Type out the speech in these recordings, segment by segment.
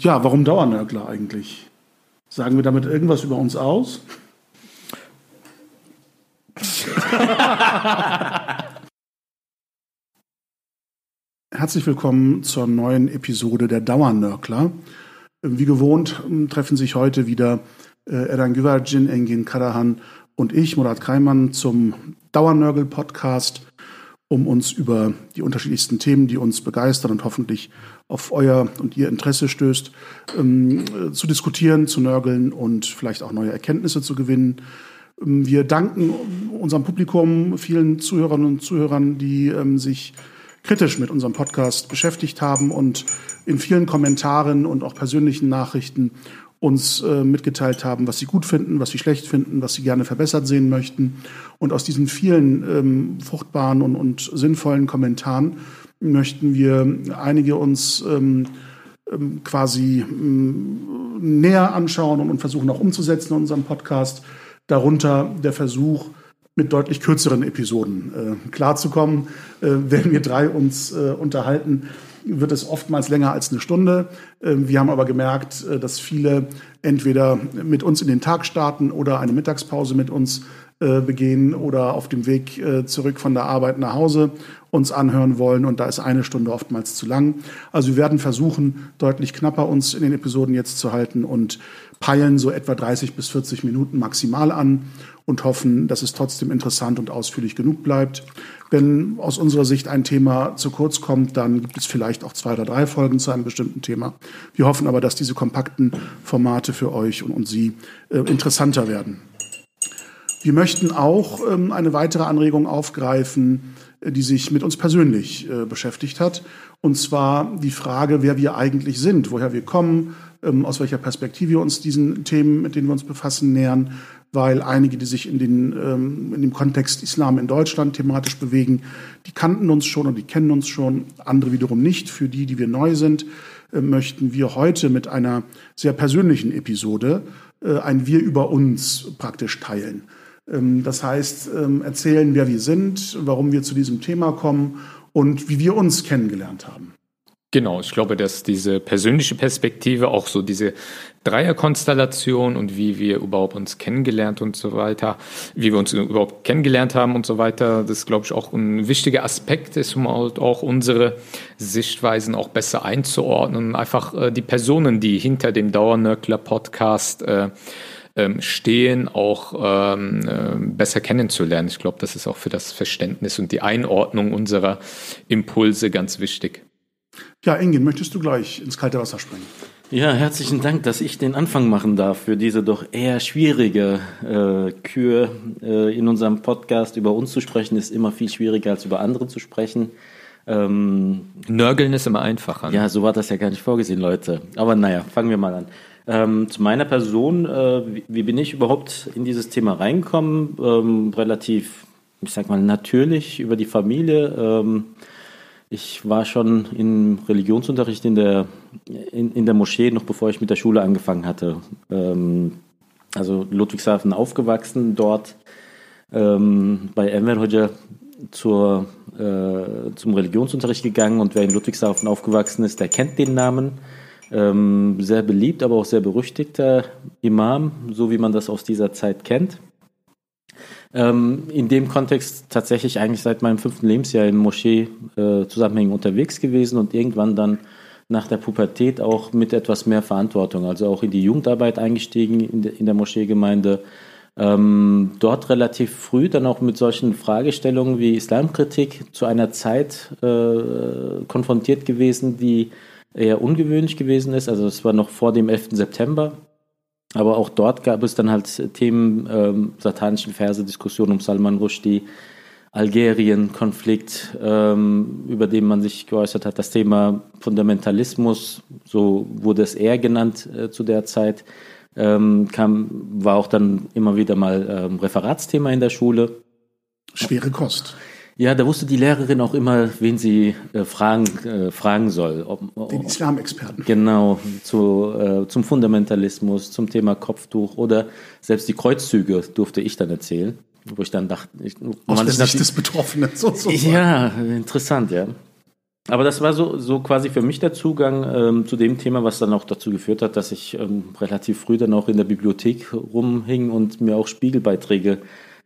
ja, warum Dauernörgler eigentlich? Sagen wir damit irgendwas über uns aus? Herzlich willkommen zur neuen Episode der Dauernörkler. Wie gewohnt ähm, treffen sich heute wieder äh, Eran Güvercin, Engin Karahan und ich, Murat Kreimann, zum Dauernörgel-Podcast, um uns über die unterschiedlichsten Themen, die uns begeistern und hoffentlich auf euer und ihr Interesse stößt, ähm, äh, zu diskutieren, zu nörgeln und vielleicht auch neue Erkenntnisse zu gewinnen. Ähm, wir danken unserem Publikum, vielen Zuhörern und Zuhörern, die ähm, sich kritisch mit unserem Podcast beschäftigt haben und in vielen Kommentaren und auch persönlichen Nachrichten uns äh, mitgeteilt haben, was sie gut finden, was sie schlecht finden, was sie gerne verbessert sehen möchten. Und aus diesen vielen ähm, fruchtbaren und, und, sinnvollen Kommentaren möchten wir einige uns ähm, ähm, quasi ähm, näher anschauen und, und versuchen auch umzusetzen in unserem Podcast. Darunter der Versuch, mit deutlich kürzeren Episoden äh, klarzukommen. Äh, wenn wir drei uns äh, unterhalten, wird es oftmals länger als eine Stunde. Äh, wir haben aber gemerkt, äh, dass viele entweder mit uns in den Tag starten oder eine Mittagspause mit uns äh, begehen oder auf dem Weg zurück von der Arbeit nach Hause uns anhören wollen. Und da ist eine Stunde oftmals zu lang. Also wir werden versuchen, deutlich knapper uns in den Episoden jetzt zu halten und peilen so etwa 30 bis 40 Minuten maximal an und hoffen, dass es trotzdem interessant und ausführlich genug bleibt. Wenn aus unserer Sicht ein Thema zu kurz kommt, dann gibt es vielleicht auch zwei oder drei Folgen zu einem bestimmten Thema. Wir hoffen aber, dass diese kompakten Formate für euch und, und Sie äh, interessanter werden. Wir möchten auch ähm, eine weitere Anregung aufgreifen, äh, die sich mit uns persönlich äh, beschäftigt hat. Und zwar die Frage, wer wir eigentlich sind, woher wir kommen, ähm, aus welcher Perspektive wir uns diesen Themen, mit denen wir uns befassen, nähern, weil einige, die sich in, den, ähm, in dem Kontext Islam in Deutschland thematisch bewegen, die kannten uns schon und die kennen uns schon, andere wiederum nicht. Für die, die wir neu sind, äh, möchten wir heute mit einer sehr persönlichen Episode äh, ein Wir über uns praktisch teilen. Ähm, das heißt, ähm, erzählen, wer wir sind, warum wir zu diesem Thema kommen und wie wir uns kennengelernt haben. Genau, ich glaube, dass diese persönliche Perspektive, auch so diese Dreierkonstellation und wie wir überhaupt uns kennengelernt und so weiter, wie wir uns überhaupt kennengelernt haben und so weiter, das glaube ich auch ein wichtiger Aspekt ist, um halt auch unsere Sichtweisen auch besser einzuordnen, einfach äh, die Personen, die hinter dem Dauernörkler Podcast äh, ähm, stehen, auch ähm, äh, besser kennenzulernen. Ich glaube, das ist auch für das Verständnis und die Einordnung unserer Impulse ganz wichtig. Ja, Engin, möchtest du gleich ins kalte Wasser springen? Ja, herzlichen Dank, dass ich den Anfang machen darf für diese doch eher schwierige äh, Kür. Äh, in unserem Podcast über uns zu sprechen, ist immer viel schwieriger als über andere zu sprechen. Ähm, Nörgeln ist immer einfacher. Ne? Ja, so war das ja gar nicht vorgesehen, Leute. Aber naja, fangen wir mal an. Ähm, zu meiner Person, äh, wie, wie, bin ich überhaupt in dieses Thema reingekommen? Ähm, relativ, ich sag mal, natürlich über die Familie. Ähm, ich war schon im Religionsunterricht in der, in, in der Moschee, noch bevor ich mit der Schule angefangen hatte. Ähm, also Ludwigshafen aufgewachsen, dort ähm, bei Enver Hoja zur, äh, zum Religionsunterricht gegangen und wer in Ludwigshafen aufgewachsen ist, der kennt den Namen. Ähm, sehr beliebt, aber auch sehr berüchtigter Imam, so wie man das aus dieser Zeit kennt. Ähm, in dem Kontext tatsächlich eigentlich seit meinem fünften Lebensjahr in Moschee-Zusammenhängen äh, unterwegs gewesen und irgendwann dann nach der Pubertät auch mit etwas mehr Verantwortung, also auch in die Jugendarbeit eingestiegen in, de, in der Moscheegemeinde. Ähm, dort relativ früh dann auch mit solchen Fragestellungen wie Islamkritik zu einer Zeit äh, konfrontiert gewesen, die eher ungewöhnlich gewesen ist. Also es war noch vor dem 11. September aber auch dort gab es dann halt Themen, ähm, satanischen Verse, Diskussionen um Salman Rushdie, Algerien-Konflikt, ähm, über den man sich geäußert hat, das Thema Fundamentalismus, so wurde es eher genannt äh, zu der Zeit, ähm, kam, war auch dann immer wieder mal ähm, Referatsthema in der Schule. Schwere Kost. Ja, da wusste die Lehrerin auch immer, wen sie äh, fragen, äh, fragen soll. Ob, Den Islamexperten. Genau, zu, äh, zum Fundamentalismus, zum Thema Kopftuch oder selbst die Kreuzzüge durfte ich dann erzählen, wo ich dann dachte, ich, aus der Sicht des Betroffenen. So, so ja, interessant, ja. Aber das war so, so quasi für mich der Zugang ähm, zu dem Thema, was dann auch dazu geführt hat, dass ich ähm, relativ früh dann auch in der Bibliothek rumhing und mir auch Spiegelbeiträge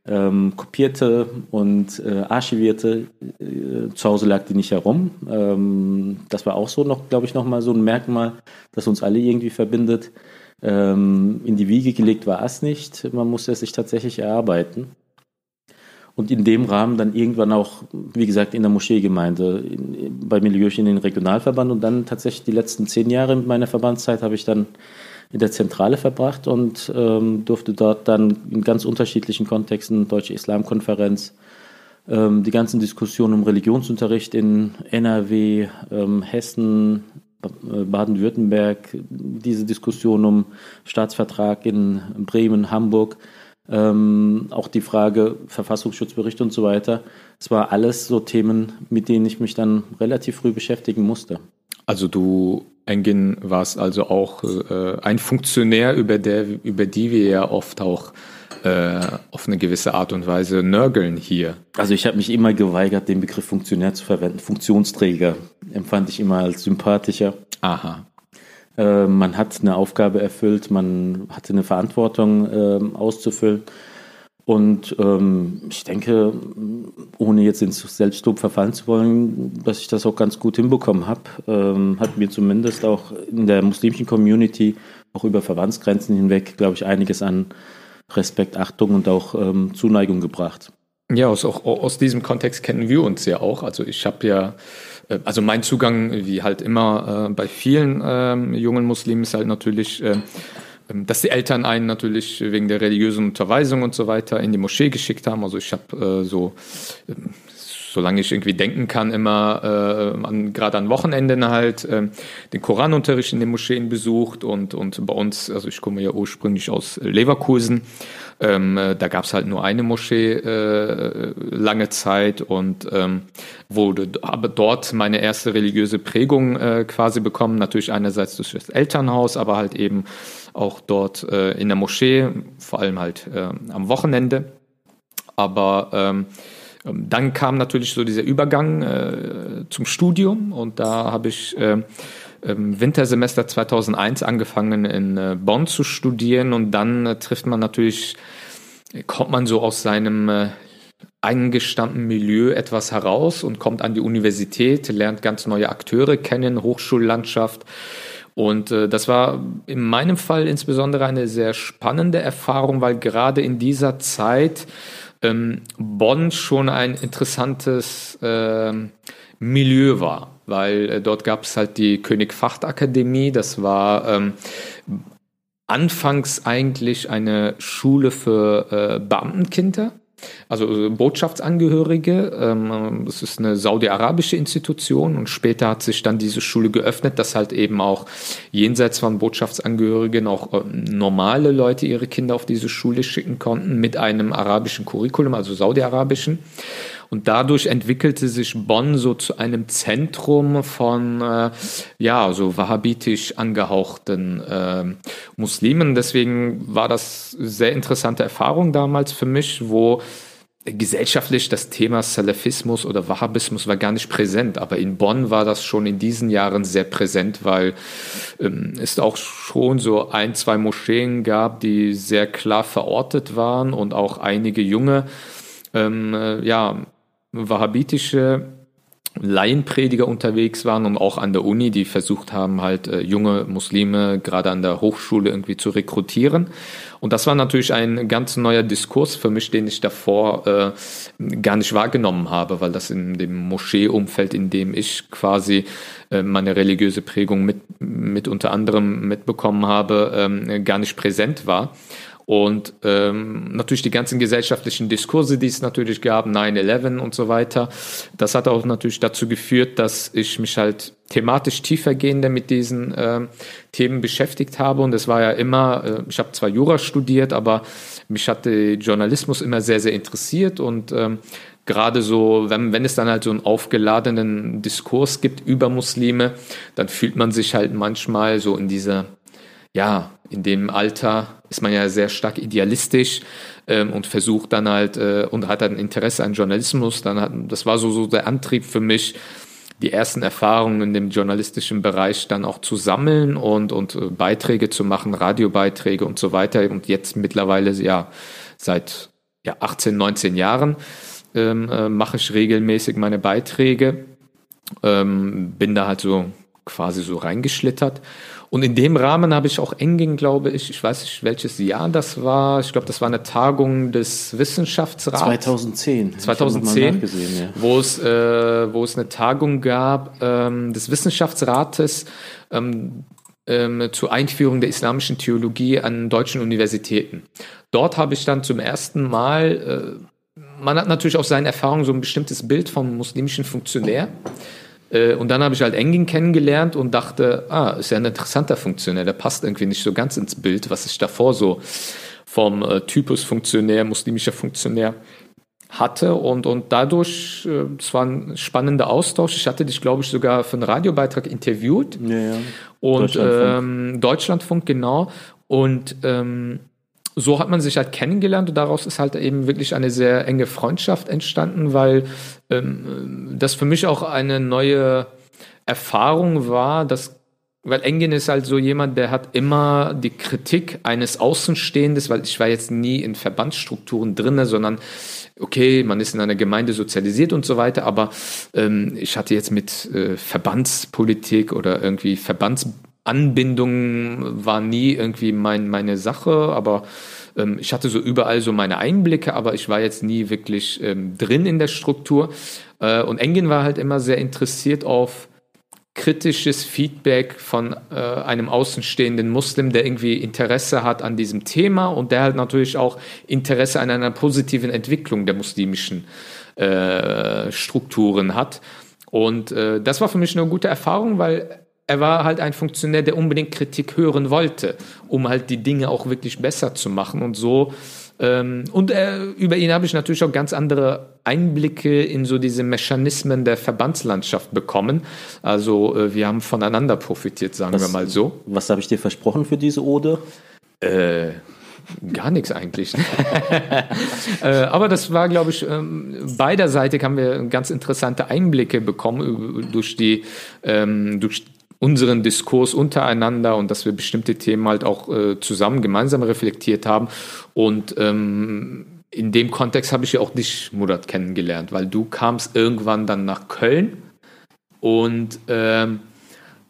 ähm, kopierte und äh, archivierte. Äh, zu Hause lag die nicht herum. Ähm, das war auch so noch, glaube ich, nochmal so ein Merkmal, das uns alle irgendwie verbindet. Ähm, in die Wiege gelegt war es nicht. Man musste es sich tatsächlich erarbeiten. Und in dem Rahmen dann irgendwann auch, wie gesagt, in der Moscheegemeinde, in, bei Milieus in den Regionalverband und dann tatsächlich die letzten zehn Jahre meiner Verbandszeit habe ich dann in der Zentrale verbracht und ähm, durfte dort dann in ganz unterschiedlichen Kontexten, Deutsche Islamkonferenz, ähm, die ganzen Diskussionen um Religionsunterricht in NRW, ähm, Hessen, äh, Baden-Württemberg, diese Diskussion um Staatsvertrag in Bremen, Hamburg, ähm, auch die Frage Verfassungsschutzbericht und so weiter. Es war alles so Themen, mit denen ich mich dann relativ früh beschäftigen musste. Also du, Engin, warst also auch äh, ein Funktionär, über, der, über die wir ja oft auch äh, auf eine gewisse Art und Weise nörgeln hier. Also ich habe mich immer geweigert, den Begriff Funktionär zu verwenden. Funktionsträger empfand ich immer als sympathischer. Aha. Äh, man hat eine Aufgabe erfüllt, man hatte eine Verantwortung äh, auszufüllen. Und ähm, ich denke, ohne jetzt ins Selbstlob verfallen zu wollen, dass ich das auch ganz gut hinbekommen habe, ähm, hat mir zumindest auch in der muslimischen Community auch über Verbandsgrenzen hinweg, glaube ich, einiges an Respekt, Achtung und auch ähm, Zuneigung gebracht. Ja, aus, auch, aus diesem Kontext kennen wir uns ja auch. Also ich habe ja äh, also mein Zugang, wie halt immer äh, bei vielen äh, jungen Muslimen, ist halt natürlich, äh, dass die Eltern einen natürlich wegen der religiösen Unterweisung und so weiter in die Moschee geschickt haben. Also ich habe äh, so ähm, solange ich irgendwie denken kann, immer äh, an, gerade an Wochenenden halt äh, den Koranunterricht in den Moscheen besucht und, und bei uns, also ich komme ja ursprünglich aus Leverkusen, ähm, äh, da gab es halt nur eine Moschee äh, lange Zeit und ähm, wurde aber dort meine erste religiöse Prägung äh, quasi bekommen. Natürlich einerseits durch das Elternhaus, aber halt eben auch dort äh, in der Moschee, vor allem halt äh, am Wochenende. Aber ähm, ähm, dann kam natürlich so dieser Übergang äh, zum Studium und da habe ich äh, im Wintersemester 2001 angefangen in äh, Bonn zu studieren und dann äh, trifft man natürlich, kommt man so aus seinem eingestammten Milieu etwas heraus und kommt an die Universität, lernt ganz neue Akteure kennen, Hochschullandschaft. Und äh, das war in meinem Fall insbesondere eine sehr spannende Erfahrung, weil gerade in dieser Zeit ähm, Bonn schon ein interessantes äh, Milieu war, weil äh, dort gab es halt die König Facht Akademie, das war ähm, anfangs eigentlich eine Schule für äh, Beamtenkinder also äh, Botschaftsangehörige. Ähm, das ist eine saudi-arabische Institution und später hat sich dann diese Schule geöffnet, dass halt eben auch jenseits von Botschaftsangehörigen auch äh, normale Leute ihre Kinder auf diese Schule schicken konnten mit einem arabischen Curriculum, also saudi-arabischen. Und dadurch entwickelte sich Bonn so zu einem Zentrum von, äh, ja, so wahhabitisch angehauchten äh, Muslimen. Deswegen war das sehr interessante Erfahrung damals für mich, wo gesellschaftlich das Thema Salafismus oder Wahhabismus war gar nicht präsent, aber in Bonn war das schon in diesen Jahren sehr präsent, weil ähm, es auch schon so ein, zwei Moscheen gab, die sehr klar verortet waren und auch einige junge ähm, äh, ja, wahhabitische Laienprediger unterwegs waren und auch an der Uni, die versucht haben, halt äh, junge Muslime gerade an der Hochschule irgendwie zu rekrutieren. Und das war natürlich ein ganz neuer Diskurs für mich, den ich davor äh, gar nicht wahrgenommen habe, weil das in dem Moscheeumfeld, in dem ich quasi äh, meine religiöse Prägung mit, mit unter anderem mitbekommen habe, ähm, gar nicht präsent war. Und ähm, natürlich die ganzen gesellschaftlichen Diskurse, die es natürlich gab, 9-11 und so weiter, das hat auch natürlich dazu geführt, dass ich mich halt thematisch tiefergehender mit diesen äh, Themen beschäftigt habe. Und es war ja immer, äh, ich habe zwar Jura studiert, aber mich hatte Journalismus immer sehr, sehr interessiert und ähm, gerade so, wenn, wenn es dann halt so einen aufgeladenen Diskurs gibt über Muslime, dann fühlt man sich halt manchmal so in dieser ja, in dem Alter ist man ja sehr stark idealistisch ähm, und versucht dann halt äh, und hat ein Interesse an Journalismus. Dann hat, das war so, so der Antrieb für mich, die ersten Erfahrungen in dem journalistischen Bereich dann auch zu sammeln und, und äh, Beiträge zu machen, Radiobeiträge und so weiter. Und jetzt mittlerweile, ja, seit ja, 18, 19 Jahren ähm, äh, mache ich regelmäßig meine Beiträge. Ähm, bin da halt so quasi so reingeschlittert. Und in dem Rahmen habe ich auch Engin, glaube ich, ich weiß nicht, welches Jahr das war. Ich glaube, das war eine Tagung des Wissenschaftsrats. 2010. 2010, ja. wo, es, äh, wo es eine Tagung gab ähm, des Wissenschaftsrates ähm, ähm, zur Einführung der islamischen Theologie an deutschen Universitäten. Dort habe ich dann zum ersten Mal, äh, man hat natürlich aus seinen Erfahrungen so ein bestimmtes Bild vom muslimischen Funktionär. Äh, und dann habe ich halt Engin kennengelernt und dachte, ah, ist ja ein interessanter Funktionär, der passt irgendwie nicht so ganz ins Bild, was ich davor so vom äh, Typus Funktionär, muslimischer Funktionär hatte und, und dadurch, äh, es war ein spannender Austausch. Ich hatte dich, glaube ich, sogar für einen Radiobeitrag interviewt. Ja, ja. Und Deutschlandfunk, ähm, Deutschlandfunk genau. Und ähm, so hat man sich halt kennengelernt und daraus ist halt eben wirklich eine sehr enge Freundschaft entstanden, weil ähm, das für mich auch eine neue Erfahrung war, dass weil Engin ist halt so jemand, der hat immer die Kritik eines Außenstehendes, weil ich war jetzt nie in Verbandsstrukturen drinne, sondern okay, man ist in einer Gemeinde sozialisiert und so weiter, aber ähm, ich hatte jetzt mit äh, Verbandspolitik oder irgendwie Verbands Anbindung war nie irgendwie mein, meine Sache, aber ähm, ich hatte so überall so meine Einblicke, aber ich war jetzt nie wirklich ähm, drin in der Struktur. Äh, und Engin war halt immer sehr interessiert auf kritisches Feedback von äh, einem außenstehenden Muslim, der irgendwie Interesse hat an diesem Thema und der halt natürlich auch Interesse an einer positiven Entwicklung der muslimischen äh, Strukturen hat. Und äh, das war für mich eine gute Erfahrung, weil er war halt ein Funktionär, der unbedingt Kritik hören wollte, um halt die Dinge auch wirklich besser zu machen und so. Ähm, und äh, über ihn habe ich natürlich auch ganz andere Einblicke in so diese Mechanismen der Verbandslandschaft bekommen. Also äh, wir haben voneinander profitiert, sagen was, wir mal so. Was habe ich dir versprochen für diese Ode? Äh, Gar nichts eigentlich. äh, aber das war, glaube ich, ähm, beiderseitig haben wir ganz interessante Einblicke bekommen durch die, ähm, durch unseren Diskurs untereinander und dass wir bestimmte Themen halt auch äh, zusammen gemeinsam reflektiert haben. Und ähm, in dem Kontext habe ich ja auch dich, Murat, kennengelernt, weil du kamst irgendwann dann nach Köln und ähm,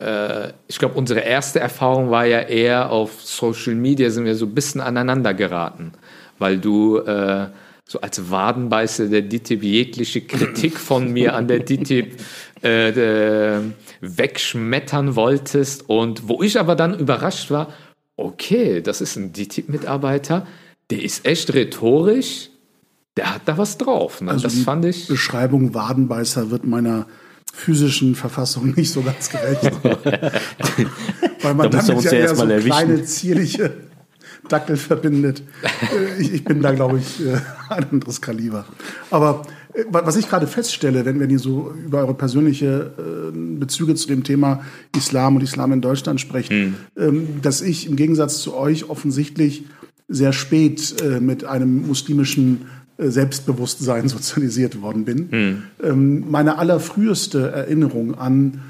äh, ich glaube, unsere erste Erfahrung war ja eher auf Social Media, sind wir so ein bisschen aneinander geraten, weil du äh, so als Wadenbeißer der DITIB jegliche Kritik von mir an der DITIB äh, wegschmettern wolltest und wo ich aber dann überrascht war, okay, das ist ein DTIP-Mitarbeiter, der ist echt rhetorisch, der hat da was drauf. Ne? Also das fand ich. Beschreibung Wadenbeißer wird meiner physischen Verfassung nicht so ganz gerecht. Weil man da damit ja eher so kleine, zierliche Dackel verbindet. Äh, ich, ich bin da, glaube ich, äh, ein anderes Kaliber. Aber äh, was ich gerade feststelle, wenn, wenn ihr so über eure persönliche Bezüge zu dem Thema Islam und Islam in Deutschland sprecht, hm. Ähm, dass ich im Gegensatz zu euch offensichtlich sehr spät mit einem muslimischen Selbstbewusstsein sozialisiert worden bin. Hm. Meine allerfrüheste Erinnerung an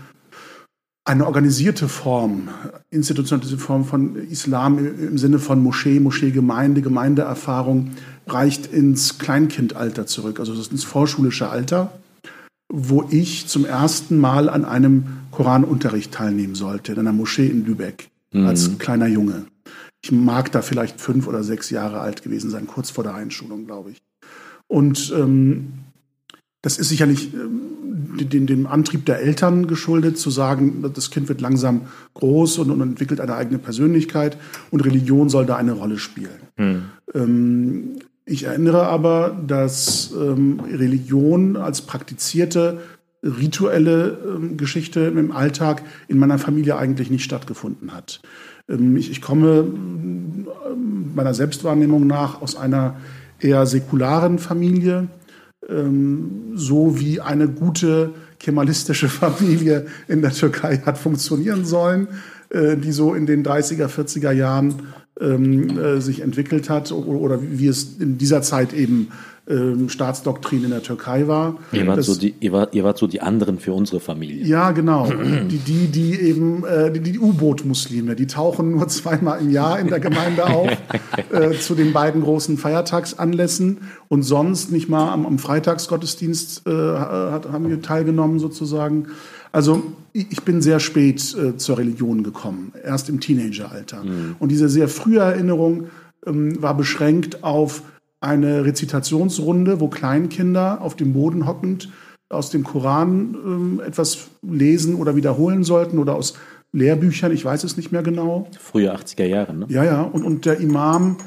eine organisierte Form, institutionalisierte Form von Islam im Sinne von Moschee, Moscheegemeinde, Gemeindeerfahrung reicht ins Kleinkindalter zurück, also das ins vorschulische Alter, wo ich zum ersten Mal an einem Koranunterricht teilnehmen sollte, in einer Moschee in Lübeck, mhm. als kleiner Junge. Ich mag da vielleicht fünf oder sechs Jahre alt gewesen sein, kurz vor der Einschulung, glaube ich. Und ähm, das ist sicherlich ähm, dem, dem, Antrieb der Eltern geschuldet, zu sagen, das Kind wird langsam groß und, und entwickelt eine eigene Persönlichkeit und Religion soll da eine Rolle spielen. Hm. Ähm, ich erinnere aber, dass ähm, Religion als praktizierte rituelle ähm, Geschichte im Alltag in meiner Familie eigentlich nicht stattgefunden hat. Ähm, ich, ich komme meiner Selbstwahrnehmung nach aus einer eher säkularen Familie ähm, so wie eine gute kemalistische Familie in der Türkei hat funktionieren sollen, äh, die so in den 30er, 40er Jahren ähm, äh, sich entwickelt hat oder wie es in dieser Zeit eben ähm, Staatsdoktrin in der Türkei war. Ihr wart, Das- so die, ihr, wart, ihr wart so die anderen für unsere Familie. ja, genau. Die, die, die eben, äh, die, die U-Boot-Muslime, die tauchen nur zweimal im Jahr in der Gemeinde auf, äh, zu den beiden großen Feiertagsanlässen und sonst nicht mal am, am Freitagsgottesdienst äh, hat, haben wir teilgenommen sozusagen. Also ich bin sehr spät äh, zur Religion gekommen, erst im Teenageralter. Und diese sehr frühe Erinnerung ähm, war beschränkt auf eine Rezitationsrunde, wo Kleinkinder auf dem Boden hockend aus dem Koran ähm, etwas lesen oder wiederholen sollten oder aus Lehrbüchern, ich weiß es nicht mehr genau. Frühe 80er Jahre, ne? Ja, ja, und, und der Imam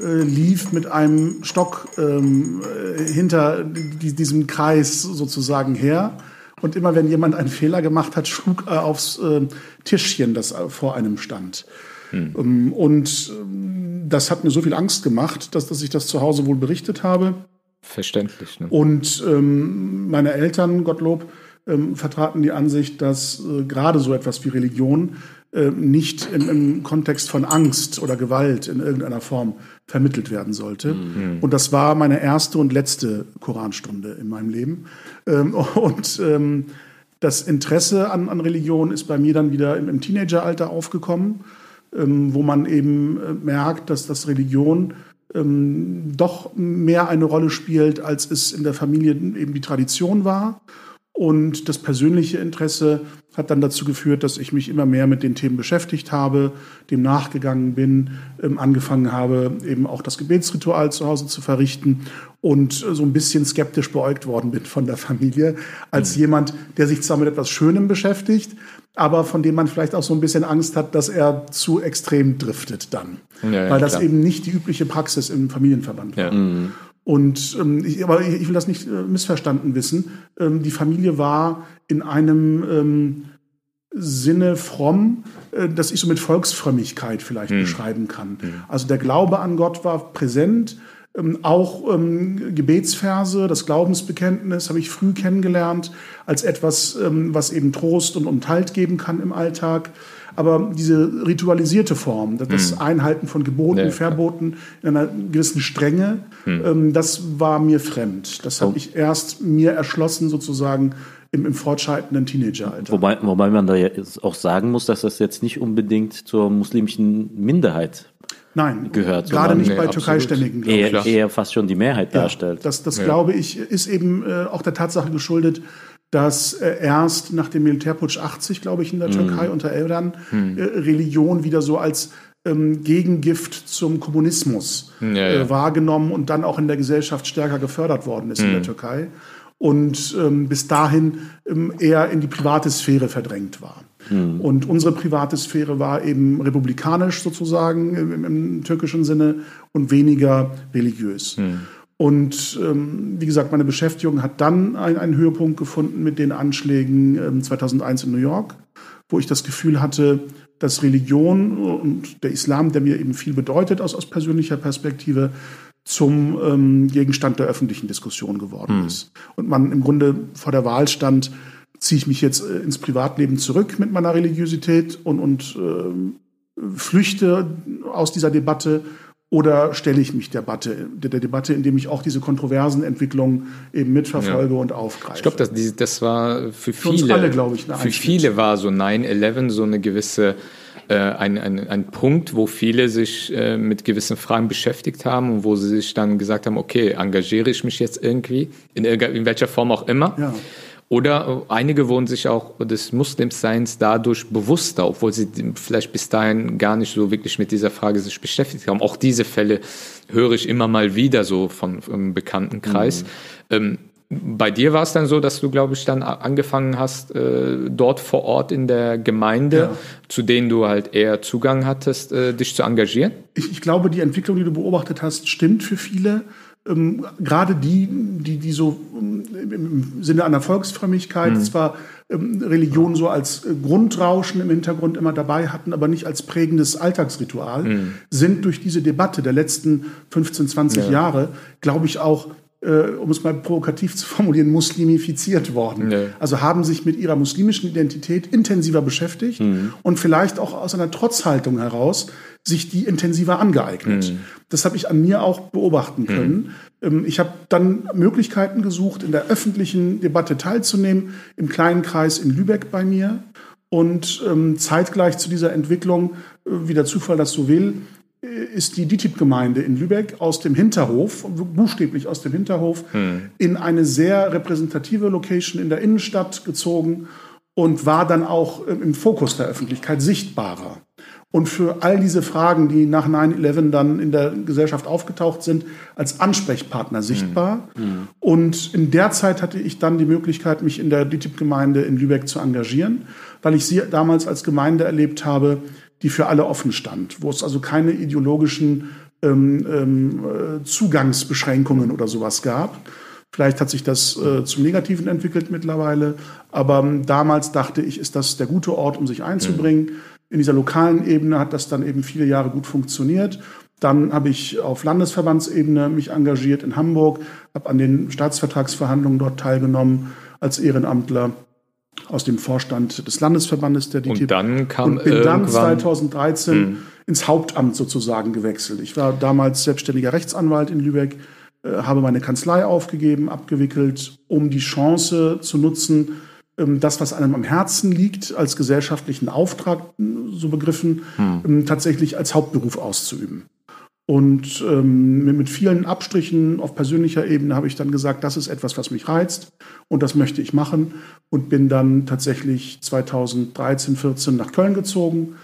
äh, lief mit einem Stock ähm, äh, hinter die, diesem Kreis sozusagen her. Und immer wenn jemand einen Fehler gemacht hat, schlug er aufs äh, Tischchen, das äh, vor einem stand. Ähm, und ähm, das hat mir so viel Angst gemacht, dass, dass ich das zu Hause wohl berichtet habe. Verständlich. Ne? Und ähm, meine Eltern, Gottlob, ähm, vertraten die Ansicht, dass äh, gerade so etwas wie Religion äh, nicht im, im Kontext von Angst oder Gewalt in irgendeiner Form vermittelt werden sollte. Und das war meine erste und letzte Koranstunde in meinem Leben. Ähm, und ähm, das Interesse an, an Religion ist bei mir dann wieder im, im Teenageralter aufgekommen, ähm, wo man eben äh, merkt, dass das Religion ähm, doch mehr eine Rolle spielt, als es in der Familie eben die Tradition war. Und das persönliche Interesse hat dann dazu geführt, dass ich mich immer mehr mit den Themen beschäftigt habe, dem nachgegangen bin, ähm, angefangen habe, eben auch das Gebetsritual zu Hause zu verrichten und äh, so ein bisschen skeptisch beäugt worden bin von der Familie, als jemand, der sich zwar mit etwas Schönem beschäftigt, aber von dem man vielleicht auch so ein bisschen Angst hat, dass er zu extrem driftet dann. Ja, ja, Weil das klar. eben nicht die übliche Praxis im Familienverband war. Ja. Und ähm, ich, aber ich will das nicht äh, missverstanden wissen. Ähm, die Familie war in einem ähm, Sinne fromm, äh, das ich so mit Volksfrömmigkeit vielleicht beschreiben kann. Also der Glaube an Gott war präsent. Ähm, auch ähm, Gebetsverse, das Glaubensbekenntnis habe ich früh kennengelernt als etwas, ähm, was eben Trost und, Halt geben kann im Alltag. Aber diese ritualisierte Form, das- das Einhalten von Geboten, Ja. Verboten in einer gewissen Strenge, ähm, das war mir fremd. Das habe ich erst mir erschlossen sozusagen im, im fortschreitenden Teenageralter. Wobei, wobei man da jetzt auch sagen muss, dass das jetzt nicht unbedingt zur muslimischen Minderheit Nein, gehört, gerade nicht Nee, bei absolut. Türkei-Ständigen. glaube ich. eher, eher fast schon die Mehrheit Ja, darstellt. Das, das glaube ich, ist eben äh, auch der Tatsache geschuldet, dass äh, erst nach dem Militärputsch 80, glaube ich, in der Türkei unter Erdogan äh, Religion wieder so als ähm, Gegengift zum Kommunismus Ja, ja. Äh, wahrgenommen und dann auch in der Gesellschaft stärker gefördert worden ist in der Türkei und ähm, bis dahin ähm, eher in die private Sphäre verdrängt war. Und unsere private Sphäre war eben republikanisch sozusagen im, im türkischen Sinne und weniger religiös. Und ähm, wie gesagt, meine Beschäftigung hat dann ein, einen Höhepunkt gefunden mit den Anschlägen ähm, 2001 in New York, wo ich das Gefühl hatte, dass Religion und der Islam, der mir eben viel bedeutet aus, aus persönlicher Perspektive, zum ähm, Gegenstand der öffentlichen Diskussion geworden ist. Und man im Grunde vor der Wahl stand, ziehe ich mich jetzt äh, ins Privatleben zurück mit meiner Religiosität und, und ähm, flüchte aus dieser Debatte oder stelle ich mich der Debatte, der, der Debatte, indem ich auch diese kontroversen Entwicklungen eben mitverfolge und aufgreife. Ich glaube, das, das war für uns viele, alle, glaube ich, für viele war so 9-11 so eine gewisse, äh, ein, ein, ein Punkt, wo viele sich äh, mit gewissen Fragen beschäftigt haben und wo sie sich dann gesagt haben, okay, engagiere ich mich jetzt irgendwie, in, in welcher Form auch immer. Ja. Oder äh, einige wurden sich auch des Muslimseins dadurch bewusster, obwohl sie vielleicht bis dahin gar nicht so wirklich mit dieser Frage sich beschäftigt haben. Auch diese Fälle höre ich immer mal wieder so von, vom Bekanntenkreis. Ähm, bei dir war es dann so, dass du, glaube ich, dann angefangen hast, äh, dort vor Ort in der Gemeinde, Ja. zu denen du halt eher Zugang hattest, äh, dich zu engagieren? ich, ich glaube, die Entwicklung, die du beobachtet hast, stimmt für viele. Ähm, gerade die, die, die so im- Sinne einer Volksfrömmigkeit zwar ähm, Religion so als äh, Grundrauschen im Hintergrund immer dabei hatten, aber nicht als prägendes Alltagsritual, sind durch diese Debatte der letzten 15, 20 Jahre, glaube ich, auch äh, um es mal provokativ zu formulieren, muslimifiziert worden. Ja. Also haben sich mit ihrer muslimischen Identität intensiver beschäftigt und vielleicht auch aus einer Trotzhaltung heraus sich die intensiver angeeignet. Mhm. Das habe ich an mir auch beobachten können. Mhm. Ich habe dann Möglichkeiten gesucht, in der öffentlichen Debatte teilzunehmen, im kleinen Kreis in Lübeck bei mir. Und ähm, zeitgleich zu dieser Entwicklung, äh, wie der Zufall das so will, ist die DITIB-Gemeinde in Lübeck aus dem Hinterhof, buchstäblich aus dem Hinterhof, hm. in eine sehr repräsentative Location in der Innenstadt gezogen und war dann auch äh, im Fokus der Öffentlichkeit sichtbarer. Und für all diese Fragen, die nach 9-11 dann in der Gesellschaft aufgetaucht sind, als Ansprechpartner sichtbar. Mhm. Und in der Zeit hatte ich dann die Möglichkeit, mich in der DITIB-Gemeinde in Lübeck zu engagieren, weil ich sie damals als Gemeinde erlebt habe, die für alle offen stand, wo es also keine ideologischen ähm, ähm, äh, Zugangsbeschränkungen oder sowas gab. Vielleicht hat sich das äh, zum Negativen entwickelt mittlerweile, aber ähm, damals dachte ich, ist das der gute Ort, um sich einzubringen. Mhm. In dieser lokalen Ebene hat das dann eben viele Jahre gut funktioniert. Dann habe ich auf Landesverbandsebene mich engagiert in Hamburg, habe an den Staatsvertragsverhandlungen dort teilgenommen als Ehrenamtler aus dem Vorstand des Landesverbandes der DTIP. Und dann kam und bin dann 2013 hm. ins Hauptamt sozusagen gewechselt. Ich war damals selbstständiger Rechtsanwalt in Lübeck, äh, habe meine Kanzlei aufgegeben, abgewickelt, um die Chance zu nutzen, ähm, das, was einem am Herzen liegt, als gesellschaftlichen Auftrag, so begriffen, hm. Ähm, tatsächlich als Hauptberuf auszuüben. Und ähm, mit vielen Abstrichen auf persönlicher Ebene habe ich dann gesagt, das ist etwas, was mich reizt und das möchte ich machen und bin dann tatsächlich 2013, 14 nach Köln gezogen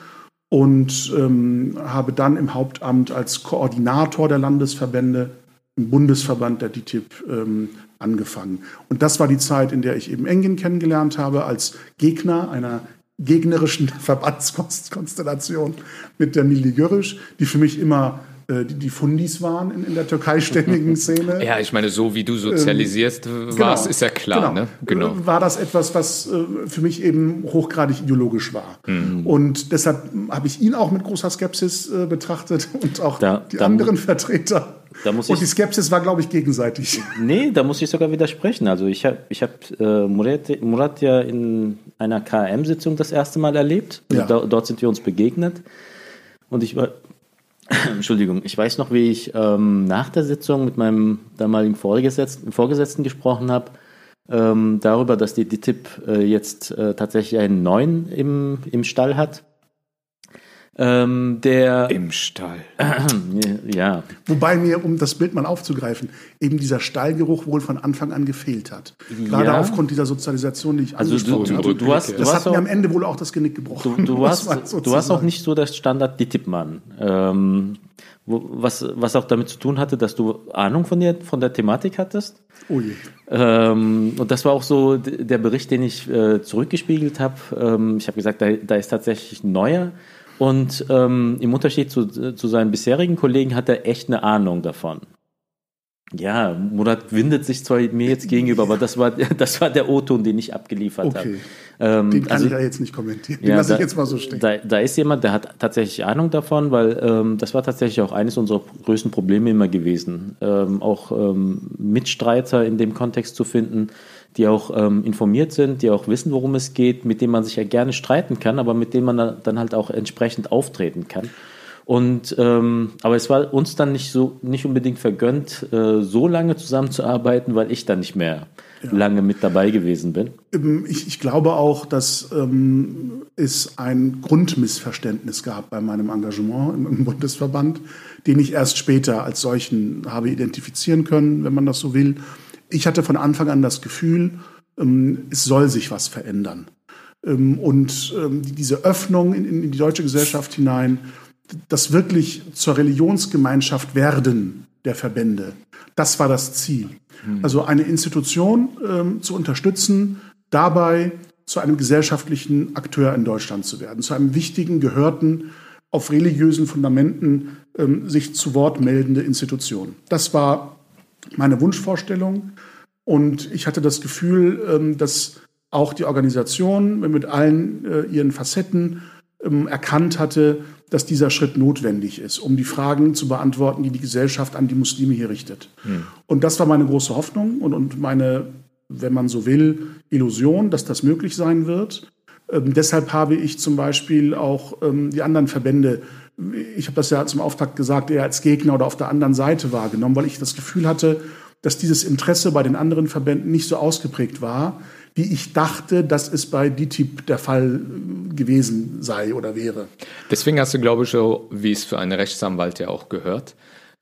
und ähm, habe dann im Hauptamt als Koordinator der Landesverbände im Bundesverband der DTIP ähm, angefangen. Und das war die Zeit, in der ich eben Engin kennengelernt habe als Gegner einer gegnerischen Verbandskonstellation mit der Milli Görrisch, die für mich immer äh, die, die Fundis waren in, in der türkeistämmigen Szene. Ja, ich meine, so wie du sozialisierst ähm, warst, genau, ist ja klar. Genau. Ne? genau. Äh, war das etwas, was äh, für mich eben hochgradig ideologisch war. Mhm. Und deshalb habe ich ihn auch mit großer Skepsis äh, betrachtet und auch da, die anderen Vertreter. und die Skepsis war, glaube ich, gegenseitig. Nee, da muss ich sogar widersprechen. Also ich habe ich hab, äh, Murat, Murat ja in einer KM-Sitzung das erste Mal erlebt. Also ja. da, dort sind wir uns begegnet. Und ich war Entschuldigung, ich weiß noch, wie ich ähm, nach der Sitzung mit meinem damaligen Vorgesetzten, Vorgesetzten gesprochen habe, ähm, darüber, dass die DTIP äh, jetzt äh, tatsächlich einen neuen im, im Stall hat. Ähm, der Im Stall. ja. Wobei mir, um das Bild mal aufzugreifen, eben dieser Stallgeruch wohl von Anfang an gefehlt hat. Gerade ja. aufgrund dieser Sozialisation, die ich also angesprochen habe. Du, hast, das hat mir am Ende wohl auch das Genick gebrochen. Du, du, hast, du hast auch nicht so das Standard die Tippmann. Ähm, was, was auch damit zu tun hatte, dass du Ahnung von der, von der Thematik hattest. Oh je. Ähm, und das war auch so der Bericht, den ich äh, zurückgespiegelt habe. Ähm, ich habe gesagt, da, da ist tatsächlich ein neuer und ähm, im Unterschied zu, zu seinen bisherigen Kollegen hat er echt eine Ahnung davon. Ja, Murat windet sich zwar mir jetzt gegenüber, aber das war, das war der O-Ton, den ich abgeliefert okay. habe. Ähm, den kann also, ich ja jetzt nicht kommentieren. Den ja, lasse ich jetzt mal so stehen. Da, da, ist jemand, der hat tatsächlich Ahnung davon, weil ähm, das war tatsächlich auch eines unserer größten Probleme immer gewesen. Ähm, auch ähm, Mitstreiter in dem Kontext zu finden, die auch ähm, informiert sind, die auch wissen, worum es geht, mit denen man sich ja gerne streiten kann, aber mit denen man dann halt auch entsprechend auftreten kann. Und ähm, aber es war uns dann nicht so nicht unbedingt vergönnt, äh, so lange zusammenzuarbeiten, weil ich dann nicht mehr ja. lange mit dabei gewesen bin. Ähm, ich, ich glaube auch, dass ähm, es ein Grundmissverständnis gab bei meinem Engagement im, im Bundesverband, den ich erst später als solchen habe identifizieren können, wenn man das so will ich hatte von Anfang an das Gefühl, ähm, es soll sich was verändern. Ähm, und ähm, diese Öffnung in, die deutsche Gesellschaft hinein, das wirklich zur Religionsgemeinschaft werden der Verbände, das war das Ziel. Mhm. Also eine Institution zu unterstützen, dabei zu einem gesellschaftlichen Akteur in Deutschland zu werden, zu einem wichtigen, gehörten, auf religiösen Fundamenten sich zu Wort meldende Institution. Das war meine Wunschvorstellung. Und ich hatte das Gefühl, ähm, dass auch die Organisation mit allen äh, ihren Facetten ähm, erkannt hatte, dass dieser Schritt notwendig ist, um die Fragen zu beantworten, die die Gesellschaft an die Muslime hier richtet. Hm. Und das war meine große Hoffnung und, und meine, wenn man so will, Illusion, dass das möglich sein wird. Ähm, deshalb habe ich zum Beispiel auch ähm, die anderen Verbände ich habe das ja zum Auftakt gesagt, eher als Gegner oder auf der anderen Seite wahrgenommen, weil ich das Gefühl hatte, dass dieses Interesse bei den anderen Verbänden nicht so ausgeprägt war, wie ich dachte, dass es bei DTIP der Fall gewesen sei oder wäre. Deswegen hast du, glaube ich, so, wie es für einen Rechtsanwalt ja auch gehört,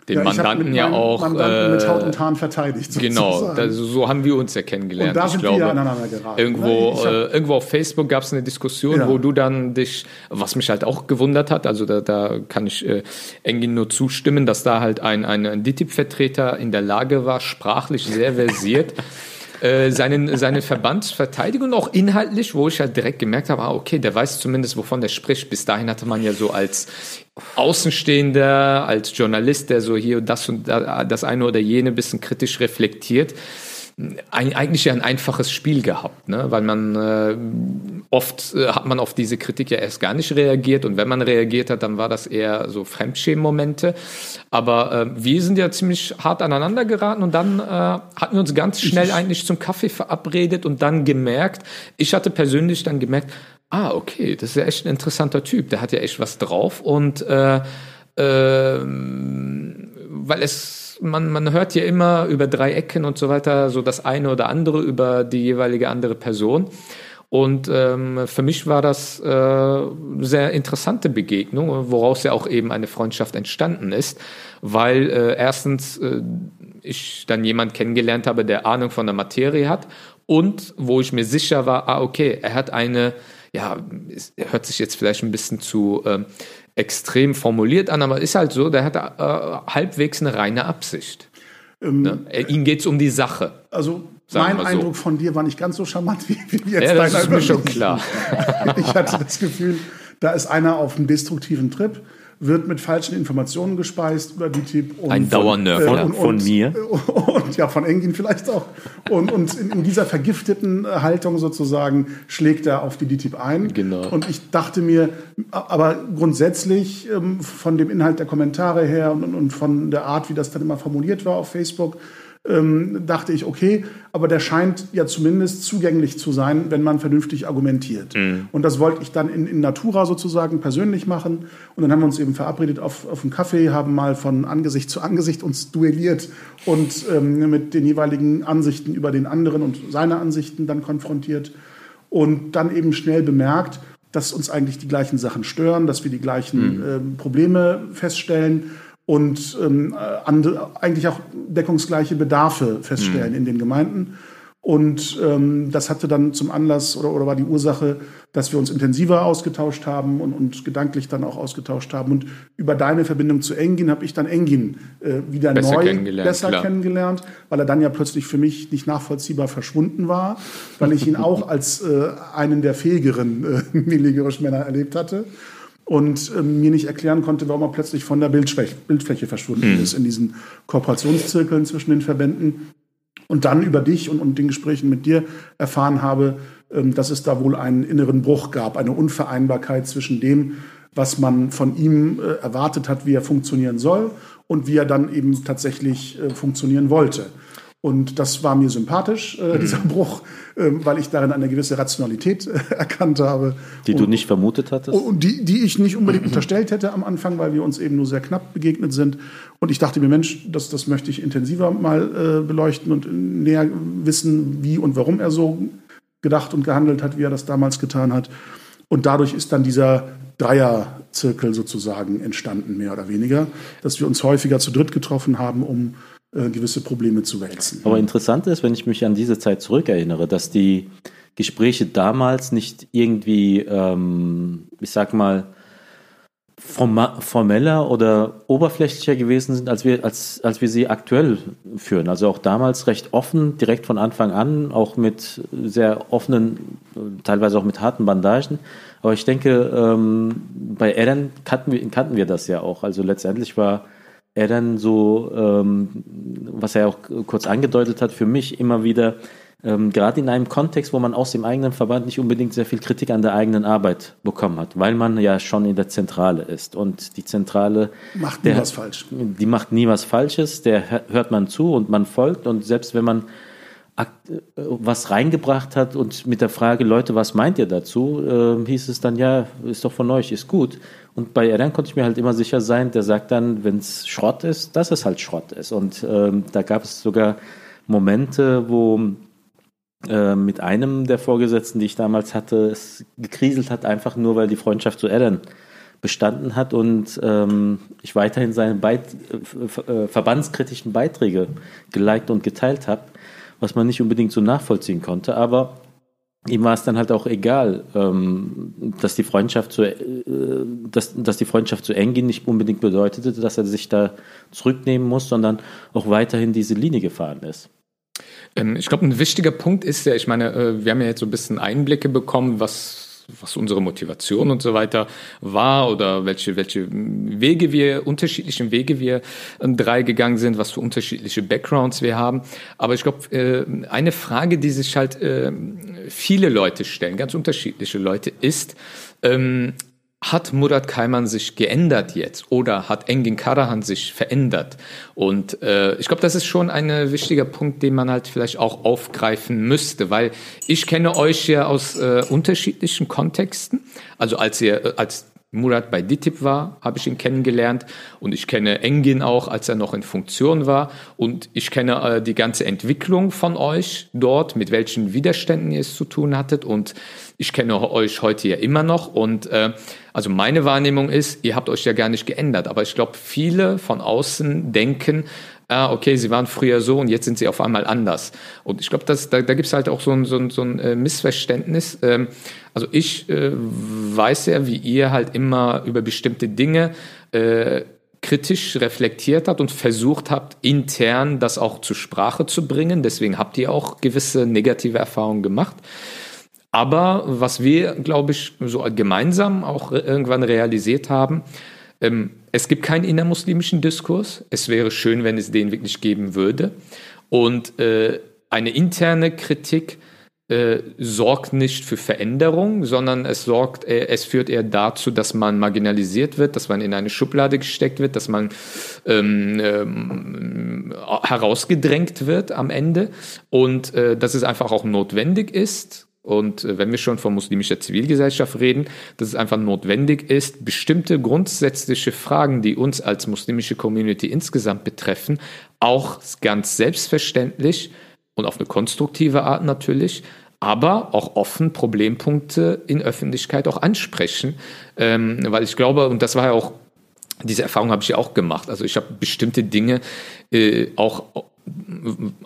den ja, Mandanten ja auch Mandanten äh, mit Haut und Haaren verteidigt. Genau, das, so haben wir uns ja kennengelernt. Und da sind ich glaube, wir aneinander geraten. Irgendwo, hab, äh, irgendwo auf Facebook gab es eine Diskussion, ja. wo du dann dich, was mich halt auch gewundert hat, also da, da kann ich äh, Engin nur zustimmen, dass da halt ein, ein, ein DTIP-Vertreter in der Lage war, sprachlich sehr versiert äh, seinen, seinen Verband verteidigen und auch inhaltlich, wo ich halt direkt gemerkt habe, ah, okay, der weiß zumindest, wovon der spricht. Bis dahin hatte man ja so als Außenstehender, als Journalist, der so hier das und das eine oder jene bisschen kritisch reflektiert, eigentlich ja ein einfaches Spiel gehabt, ne? weil man äh, oft äh, hat man auf diese Kritik ja erst gar nicht reagiert und wenn man reagiert hat, dann war das eher so Fremdschämen-Momente. Aber äh, wir sind ja ziemlich hart aneinander geraten und dann äh, hatten wir uns ganz schnell eigentlich zum Kaffee verabredet und dann gemerkt, ich hatte persönlich dann gemerkt, ah, okay, das ist ja echt ein interessanter Typ, der hat ja echt was drauf und äh, äh, weil es man, man hört ja immer über drei Ecken und so weiter, so das eine oder andere über die jeweilige andere Person. Und ähm, für mich war das äh, sehr interessante Begegnung, woraus ja auch eben eine Freundschaft entstanden ist, weil äh, erstens äh, ich dann jemand kennengelernt habe, der Ahnung von der Materie hat und wo ich mir sicher war, ah okay, er hat eine, ja, er hört sich jetzt vielleicht ein bisschen zu ähm, extrem formuliert an, aber ist halt so, der hat äh, halbwegs eine reine Absicht. Ähm, ne? Ihm geht es um die Sache. Also mein so. Eindruck von dir war nicht ganz so charmant wie, wie jetzt ja, das ist mir schon klar. ich hatte das Gefühl, da ist einer auf einem destruktiven Trip wird mit falschen Informationen gespeist oder die Tipp. Ein Dauernörgler äh, von mir. Und, und, ja, von Engin vielleicht auch. Und, und in, in, dieser vergifteten Haltung sozusagen schlägt er auf die DTIP ein. Genau. Und ich dachte mir, aber grundsätzlich ähm, von dem Inhalt der Kommentare her und, und von der Art, wie das dann immer formuliert war auf Facebook, ähm, dachte ich, okay, aber der scheint ja zumindest zugänglich zu sein, wenn man vernünftig argumentiert. Mhm. Und das wollte ich dann in, in Natura sozusagen persönlich machen. Und dann haben wir uns eben verabredet auf, auf einen Kaffee, haben mal von Angesicht zu Angesicht uns duelliert und ähm, mit den jeweiligen Ansichten über den anderen und seine Ansichten dann konfrontiert. Und dann eben schnell bemerkt, dass uns eigentlich die gleichen Sachen stören, dass wir die gleichen mhm. äh, Probleme feststellen und ähm, andere, eigentlich auch deckungsgleiche Bedarfe feststellen mhm. in den Gemeinden. Und ähm, das hatte dann zum Anlass oder, oder war die Ursache, dass wir uns intensiver ausgetauscht haben und, und gedanklich dann auch ausgetauscht haben. Und über deine Verbindung zu Engin habe ich dann Engin äh, wieder besser neu kennengelernt, besser klar. kennengelernt, weil er dann ja plötzlich für mich nicht nachvollziehbar verschwunden war, weil ich ihn auch als äh, einen der fähigeren äh, Milligerisch-Männer erlebt hatte und äh, mir nicht erklären konnte, warum er plötzlich von der Bildfläche, Bildfläche verschwunden mhm. ist in diesen Kooperationszirkeln zwischen den Verbänden. Und dann über dich und, und den Gesprächen mit dir erfahren habe, ähm, dass es da wohl einen inneren Bruch gab, eine Unvereinbarkeit zwischen dem, was man von ihm äh, erwartet hat, wie er funktionieren soll und wie er dann eben tatsächlich äh, funktionieren wollte. Und das war mir sympathisch, äh, mhm. dieser Bruch, äh, weil ich darin eine gewisse Rationalität äh, erkannt habe. Die und, du nicht vermutet hattest? Und die, die ich nicht unbedingt unterstellt hätte am Anfang, weil wir uns eben nur sehr knapp begegnet sind. Und ich dachte mir, Mensch, das, das möchte ich intensiver mal äh, beleuchten und näher wissen, wie und warum er so gedacht und gehandelt hat, wie er das damals getan hat. Und dadurch ist dann dieser Dreierzirkel sozusagen entstanden, mehr oder weniger, dass wir uns häufiger zu dritt getroffen haben, um äh, gewisse Probleme zu wälzen. Aber interessant ist, wenn ich mich an diese Zeit zurückerinnere, dass die Gespräche damals nicht irgendwie, ähm, ich sag mal, formeller oder oberflächlicher gewesen sind, als wir, als, als wir sie aktuell führen. Also auch damals recht offen, direkt von Anfang an, auch mit sehr offenen, teilweise auch mit harten Bandagen. Aber ich denke, ähm, bei Eren kannten wir, kannten wir das ja auch. Also letztendlich war er dann so, ähm, was er auch kurz angedeutet hat, für mich immer wieder, ähm, gerade in einem Kontext, wo man aus dem eigenen Verband nicht unbedingt sehr viel Kritik an der eigenen Arbeit bekommen hat, weil man ja schon in der Zentrale ist. Und die Zentrale macht nie der, was falsch. Die macht nie was Falsches, der hört man zu und man folgt. Und selbst wenn man was reingebracht hat und mit der Frage, Leute, was meint ihr dazu, äh, hieß es dann, ja, ist doch von euch, ist gut. Und bei Erdern konnte ich mir halt immer sicher sein, der sagt dann, wenn es Schrott ist, dass es halt Schrott ist. Und ähm, da gab es sogar Momente, wo äh, mit einem der Vorgesetzten, die ich damals hatte, es gekriselt hat, einfach nur, weil die Freundschaft zu Erdern bestanden hat und ähm, ich weiterhin seine Beit äh, verbandskritischen Beiträge geliked und geteilt habe was man nicht unbedingt so nachvollziehen konnte. Aber ihm war es dann halt auch egal, ähm, dass die Freundschaft zu, äh, dass, dass die Freundschaft zu Engin nicht unbedingt bedeutete, dass er sich da zurücknehmen muss, sondern auch weiterhin diese Linie gefahren ist. Ähm, ich glaube, ein wichtiger Punkt ist ja, ich meine, äh, wir haben ja jetzt so ein bisschen Einblicke bekommen, was was unsere Motivation und so weiter war oder welche, welche Wege wir, unterschiedlichen Wege wir äh, drei gegangen sind, was für unterschiedliche Backgrounds wir haben. Aber ich glaube, äh, eine Frage, die sich halt äh, viele Leute stellen, ganz unterschiedliche Leute, ist, ähm, hat Murat Kaiman sich geändert jetzt oder hat Engin Karahan sich verändert? Und äh, ich glaube, das ist schon ein wichtiger Punkt, den man halt vielleicht auch aufgreifen müsste, weil ich kenne euch ja aus äh, unterschiedlichen Kontexten. Also als ihr äh, als Murat bei DITIB war, habe ich ihn kennengelernt. Und ich kenne Engin auch, als er noch in Funktion war. Und ich kenne äh, die ganze Entwicklung von euch dort, mit welchen Widerständen ihr es zu tun hattet. Und ich kenne euch heute ja immer noch. Und äh, also meine Wahrnehmung ist, ihr habt euch ja gar nicht geändert, aber ich glaube, viele von außen denken, ah, okay, sie waren früher so und jetzt sind sie auf einmal anders. Und ich glaube, da, da gibt es halt auch so ein, so ein, so ein äh, Missverständnis. Ähm, also ich äh, weiß ja, wie ihr halt immer über bestimmte Dinge äh, kritisch reflektiert habt und versucht habt, intern das auch zur Sprache zu bringen. Deswegen habt ihr auch gewisse negative Erfahrungen gemacht. Aber was wir, glaube ich, so gemeinsam auch irgendwann realisiert haben, ähm, es gibt keinen innermuslimischen Diskurs. Es wäre schön, wenn es den wirklich geben würde. Und äh, eine interne Kritik äh, sorgt nicht für Veränderung, sondern es sorgt, äh, es führt eher dazu, dass man marginalisiert wird, dass man in eine Schublade gesteckt wird, dass man ähm, ähm, herausgedrängt wird am Ende und äh, dass es einfach auch notwendig ist, und äh, wenn wir schon von muslimischer Zivilgesellschaft reden, dass es einfach notwendig ist, bestimmte grundsätzliche Fragen, die uns als muslimische Community insgesamt betreffen, auch ganz selbstverständlich und auf eine konstruktive Art natürlich, aber auch offen Problempunkte in Öffentlichkeit auch ansprechen. Ähm, weil ich glaube, und das war ja auch diese Erfahrung habe ich ja auch gemacht. Also ich habe bestimmte Dinge äh, auch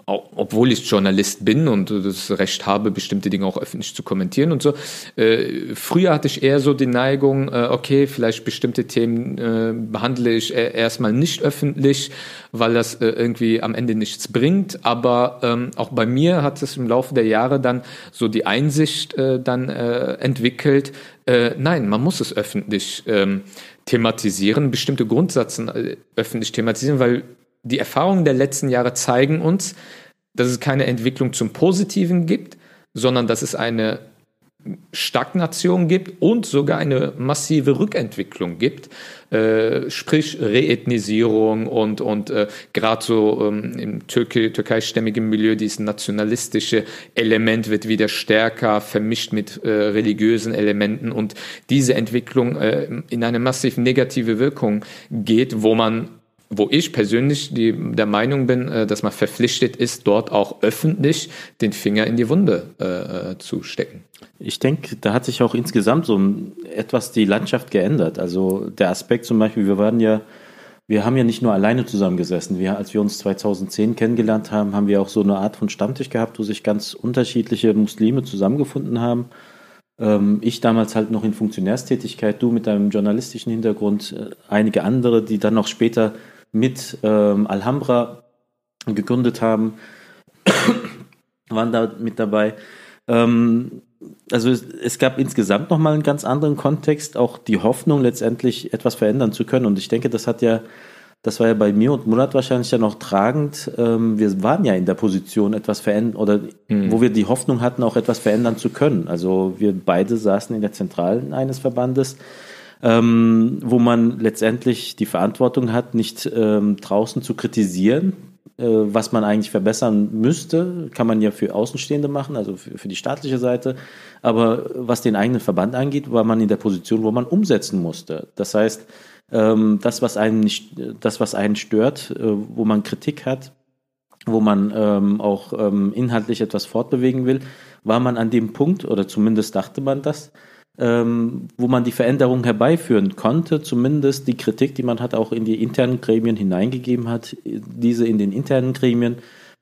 obwohl ich Journalist bin und das Recht habe, bestimmte Dinge auch öffentlich zu kommentieren und so. Äh, früher hatte ich eher so die Neigung, äh, okay, vielleicht bestimmte Themen äh, behandle ich erstmal nicht öffentlich, weil das irgendwie am Ende nichts bringt. Aber ähm, auch bei mir hat es im Laufe der Jahre dann so die Einsicht dann entwickelt, nein, man muss es öffentlich ähm, thematisieren, bestimmte Grundsätze öffentlich thematisieren, weil die Erfahrungen der letzten Jahre zeigen uns, dass es keine Entwicklung zum Positiven gibt, sondern dass es eine Stagnation gibt und sogar eine massive Rückentwicklung gibt, äh, sprich Reethnisierung und, und äh, gerade so ähm, im Türkei, türkeistämmigen Milieu dieses nationalistische Element wird wieder stärker vermischt mit äh, religiösen Elementen und diese Entwicklung äh, in eine massiv negative Wirkung geht, wo man wo ich persönlich die, der Meinung bin, äh, dass man verpflichtet ist, dort auch öffentlich den Finger in die Wunde äh, äh zu stecken. Ich denke, da hat sich auch insgesamt so etwas die Landschaft geändert. Also der Aspekt zum Beispiel, wir waren ja, wir haben ja nicht nur alleine zusammengesessen. Wir, als wir uns 2010 kennengelernt haben, haben wir auch so eine Art von Stammtisch gehabt, wo sich ganz unterschiedliche Muslime zusammengefunden haben. Ähm, ich damals halt noch in Funktionärstätigkeit, du mit deinem journalistischen Hintergrund, äh, einige andere, die dann noch später mit ähm, Alhambra gegründet haben, waren da mit dabei. Ähm, also es, es, gab insgesamt nochmal einen ganz anderen Kontext, auch die Hoffnung letztendlich etwas verändern zu können. Und ich denke, das hat ja, das war ja bei mir und Murat wahrscheinlich ja noch tragend. Ähm, wir waren ja in der Position, etwas verändern oder mhm. wo wir die Hoffnung hatten, auch etwas verändern zu können. Also wir beide saßen in der Zentralen eines Verbandes ähm, wo man letztendlich die Verantwortung hat, nicht ähm, draußen zu kritisieren, äh, was man eigentlich verbessern müsste, kann man ja für Außenstehende machen, also für, für die staatliche Seite. Aber was den eigenen Verband angeht, war man in der Position, wo man umsetzen musste. Das heißt, ähm, das, was einen nicht, das, was einen stört, äh, wo man Kritik hat, wo man ähm, auch ähm, inhaltlich etwas fortbewegen will, war man an dem Punkt, oder zumindest dachte man das, ähm, wo man die Veränderung herbeiführen konnte, zumindest die Kritik, die man hat, auch in die internen Gremien hineingegeben hat, diese in den internen Gremien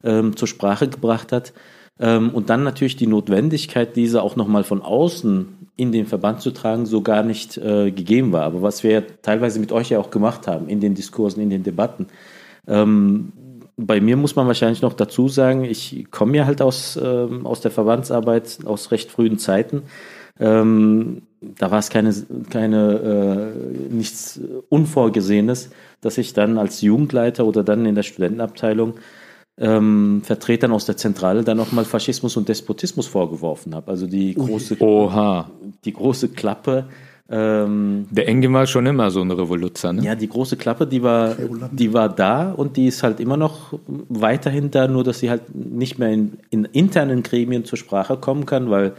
ähm, zur Sprache gebracht hat. Ähm, und dann natürlich die Notwendigkeit, diese auch nochmal von außen in den Verband zu tragen, so gar nicht äh, gegeben war. Aber was wir ja teilweise mit euch ja auch gemacht haben, in den Diskursen, in den Debatten. Ähm, bei mir muss man wahrscheinlich noch dazu sagen, ich komme ja halt aus, ähm, aus der Verbandsarbeit aus recht frühen Zeiten. Ähm, da war es keine, keine äh, nichts Unvorgesehenes, dass ich dann als Jugendleiter oder dann in der Studentenabteilung ähm, Vertretern aus der Zentrale dann nochmal Faschismus und Despotismus vorgeworfen habe. Also die große, Oha. die große Klappe. Ähm, Der Engin war schon immer so ein Revoluzer, ne? ja, die große Klappe, die war, die war da und die ist halt immer noch weiterhin da, nur dass sie halt nicht mehr in, in internen Gremien zur Sprache kommen kann, weil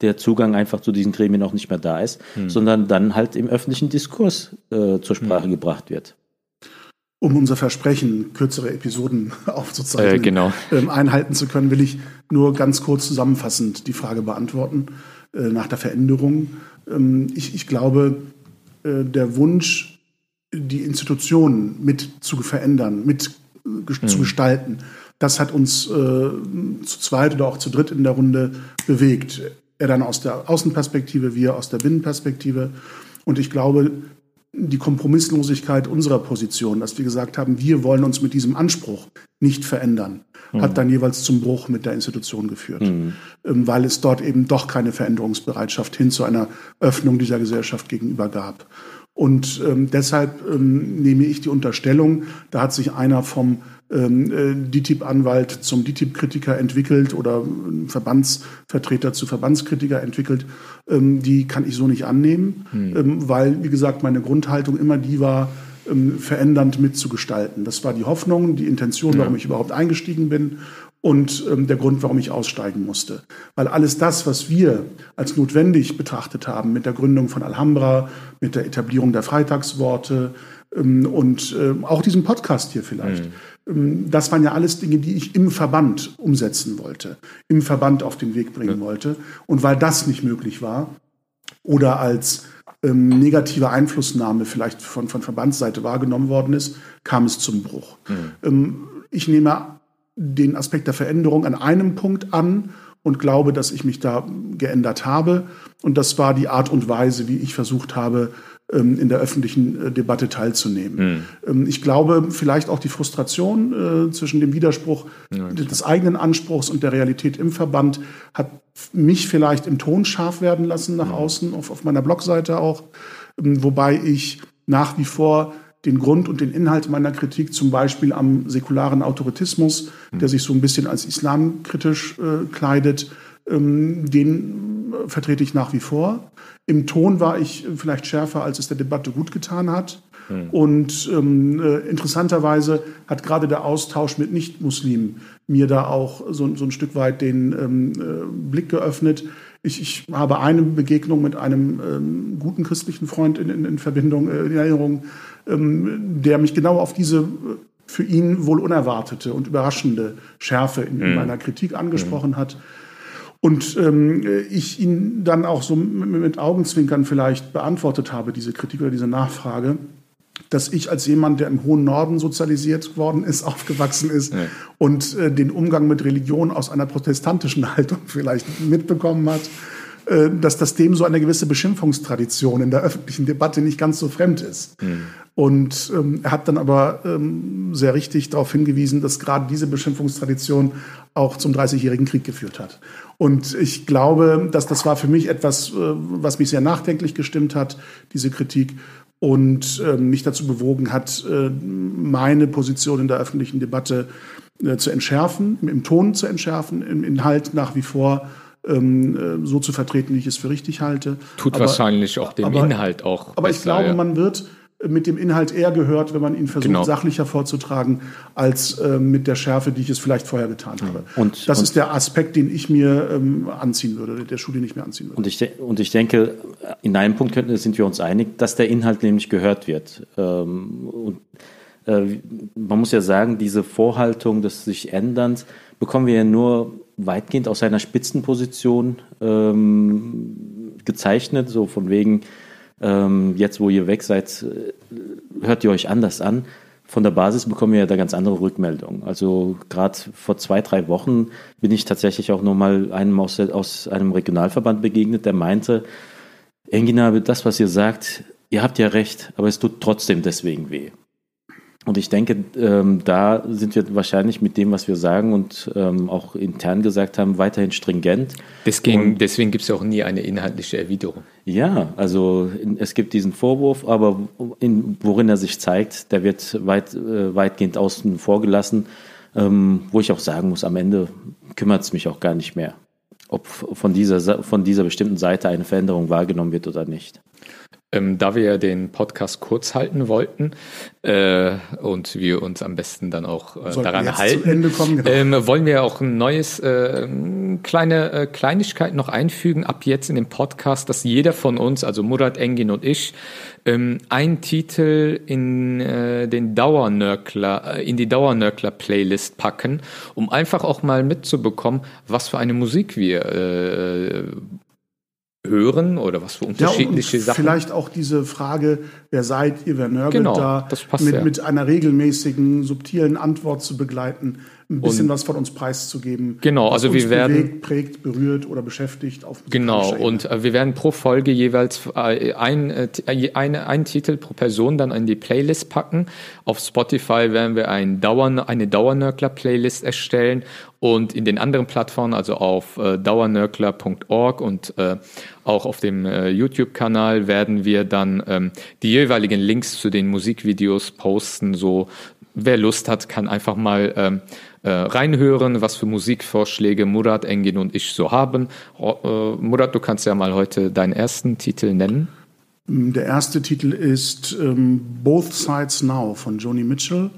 der Zugang einfach zu diesen Gremien auch nicht mehr da ist, sondern dann halt im öffentlichen Diskurs äh, zur Sprache gebracht wird. Um unser Versprechen, kürzere Episoden aufzuzeichnen, Äh, genau. ähm, einhalten zu können, will ich nur ganz kurz zusammenfassend die Frage beantworten äh, nach der Veränderung. Ähm, ich, ich glaube, äh, der Wunsch, die Institutionen mit zu verändern, mit äh, ges- zu gestalten, das hat uns äh, zu zweit oder auch zu dritt in der Runde bewegt. Er dann aus der Außenperspektive, wir aus der Binnenperspektive. Und ich glaube, die Kompromisslosigkeit unserer Position, dass wir gesagt haben, wir wollen uns mit diesem Anspruch nicht verändern, hat dann jeweils zum Bruch mit der Institution geführt, ähm, weil es dort eben doch keine Veränderungsbereitschaft hin zu einer Öffnung dieser Gesellschaft gegenüber gab. Und ähm, deshalb ähm, nehme ich die Unterstellung, da hat sich einer vom ähm, äh, DTIP-Anwalt zum DTIP-Kritiker entwickelt oder Verbandsvertreter zu Verbandskritiker entwickelt, ähm, die kann ich so nicht annehmen, ähm, weil, wie gesagt, meine Grundhaltung immer die war, ähm, verändernd mitzugestalten. Das war die Hoffnung, die Intention, warum ich überhaupt eingestiegen bin und ähm, der Grund, warum ich aussteigen musste. Weil alles das, was wir als notwendig betrachtet haben mit der Gründung von Alhambra, mit der Etablierung der Freitagsworte und ähm, auch diesem Podcast hier vielleicht, ähm, das waren ja alles Dinge, die ich im Verband umsetzen wollte, im Verband auf den Weg bringen wollte. Und weil das nicht möglich war oder als ähm, negative Einflussnahme vielleicht von, von Verbandsseite wahrgenommen worden ist, kam es zum Bruch. Ähm, ich nehme den Aspekt der Veränderung an einem Punkt an und glaube, dass ich mich da geändert habe. Und das war die Art und Weise, wie ich versucht habe, ähm, in der öffentlichen äh, Debatte teilzunehmen. Ähm, Ich glaube, vielleicht auch die Frustration äh, zwischen dem Widerspruch des eigenen Anspruchs und der Realität im Verband hat mich vielleicht im Ton scharf werden lassen nach außen, auf, auf meiner Blogseite auch, ähm, wobei ich nach wie vor den Grund und den Inhalt meiner Kritik zum Beispiel am säkularen Autoritismus, der sich so ein bisschen als islamkritisch äh, kleidet, ähm, den vertrete ich nach wie vor. Im Ton war ich vielleicht schärfer, als es der Debatte gut getan hat. Und ähm, äh, interessanterweise hat gerade der Austausch mit Nicht-Muslimen mir da auch so, so ein Stück weit den ähm, äh, Blick geöffnet. Ich, ich habe eine Begegnung mit einem ähm, guten christlichen Freund in, in, in Verbindung, äh, in Erinnerung, ähm, der mich genau auf diese äh, für ihn wohl unerwartete und überraschende Schärfe in, in meiner Kritik angesprochen hat. Und ähm, ich ihn dann auch so mit, mit Augenzwinkern vielleicht beantwortet habe, diese Kritik oder diese Nachfrage, dass ich als jemand, der im hohen Norden sozialisiert worden ist, aufgewachsen ist und äh, den Umgang mit Religion aus einer protestantischen Haltung vielleicht mitbekommen hat, äh, dass das dem so eine gewisse Beschimpfungstradition in der öffentlichen Debatte nicht ganz so fremd ist. Und ähm, er hat dann aber ähm, sehr richtig darauf hingewiesen, dass gerade diese Beschimpfungstradition auch zum Dreißigjährigen Krieg geführt hat. Und ich glaube, dass das war für mich etwas, äh, was mich sehr nachdenklich gestimmt hat, diese Kritik und äh, mich dazu bewogen hat, äh, meine Position in der öffentlichen Debatte äh, zu entschärfen, im, Ton zu entschärfen, im Inhalt nach wie vor ähm, äh, so zu vertreten, wie ich es für richtig halte. Tut Aber- wahrscheinlich auch dem aber- Inhalt auch. aber ich glaube, man wird mit dem Inhalt eher gehört, wenn man ihn versucht, Genau. sachlicher vorzutragen, als äh, mit der Schärfe, die ich es vielleicht vorher getan habe. Und- das und- ist der Aspekt, den ich mir ähm, anziehen würde, der Schuh, den ich mir anziehen würde. Und ich, und ich denke, in einem Punkt könnten, sind wir uns einig, dass der Inhalt nämlich gehört wird. Ähm, und, äh, man muss ja sagen, diese Vorhaltung des sich Änderns bekommen wir ja nur weitgehend aus einer Spitzenposition ähm, gezeichnet, so von wegen, ähm, jetzt wo ihr weg seid, äh, hört ihr euch anders an. Von der Basis bekommen wir ja da ganz andere Rückmeldungen. Also gerade vor zwei, drei Wochen bin ich tatsächlich auch nochmal einem aus, aus einem Regionalverband begegnet, der meinte, Engina, das, was ihr sagt, ihr habt ja recht, aber es tut trotzdem deswegen weh. Und ich denke, ähm, da sind wir wahrscheinlich mit dem, was wir sagen und ähm, auch intern gesagt haben, weiterhin stringent. Deswegen, deswegen gibt es auch nie eine inhaltliche Erwiderung. Ja, also es gibt diesen Vorwurf, aber in, worin er sich zeigt, der wird weit, äh, weitgehend außen vor gelassen, ähm, wo ich auch sagen muss, am Ende kümmert es mich auch gar nicht mehr, ob von dieser, von dieser bestimmten Seite eine Veränderung wahrgenommen wird oder nicht. Ähm, da wir den Podcast kurz halten wollten äh, und wir uns am besten dann auch äh, daran halten, kommen, genau. ähm, wollen wir auch ein neues äh, kleine äh, Kleinigkeit noch einfügen ab jetzt in den Podcast, dass jeder von uns, also Murat Engin und ich, ähm, einen Titel in äh, den Dauernörkler, äh, in die Dauernörkler-Playlist packen, um einfach auch mal mitzubekommen, was für eine Musik wir hören oder was für Ja, unterschiedliche Sachen. vielleicht auch diese Frage, wer seid ihr, wer nörgelt Genau, da, das passt mit, ja. mit einer regelmäßigen, subtilen Antwort zu begleiten, ein bisschen Und- was von uns preiszugeben. Genau, also wir werden- bewegt, prägt, berührt oder beschäftigt auf Genau, und äh, wir werden pro Folge jeweils äh, ein, äh, äh, eine, einen Titel pro Person dann in die Playlist packen. Auf Spotify werden wir ein Dauern, eine Dauernörkler-Playlist erstellen und in den anderen Plattformen, also auf äh, dauernörkler.org und äh, auch auf dem äh, YouTube-Kanal werden wir dann ähm, die jeweiligen Links zu den Musikvideos posten. So, wer Lust hat, kann einfach mal ähm, äh, reinhören, was für Musikvorschläge Murat, Engin und ich so haben. Äh, Murat, du kannst ja mal heute deinen ersten Titel nennen. Der erste Titel ist ähm, Both Sides Now von Joni Mitchell.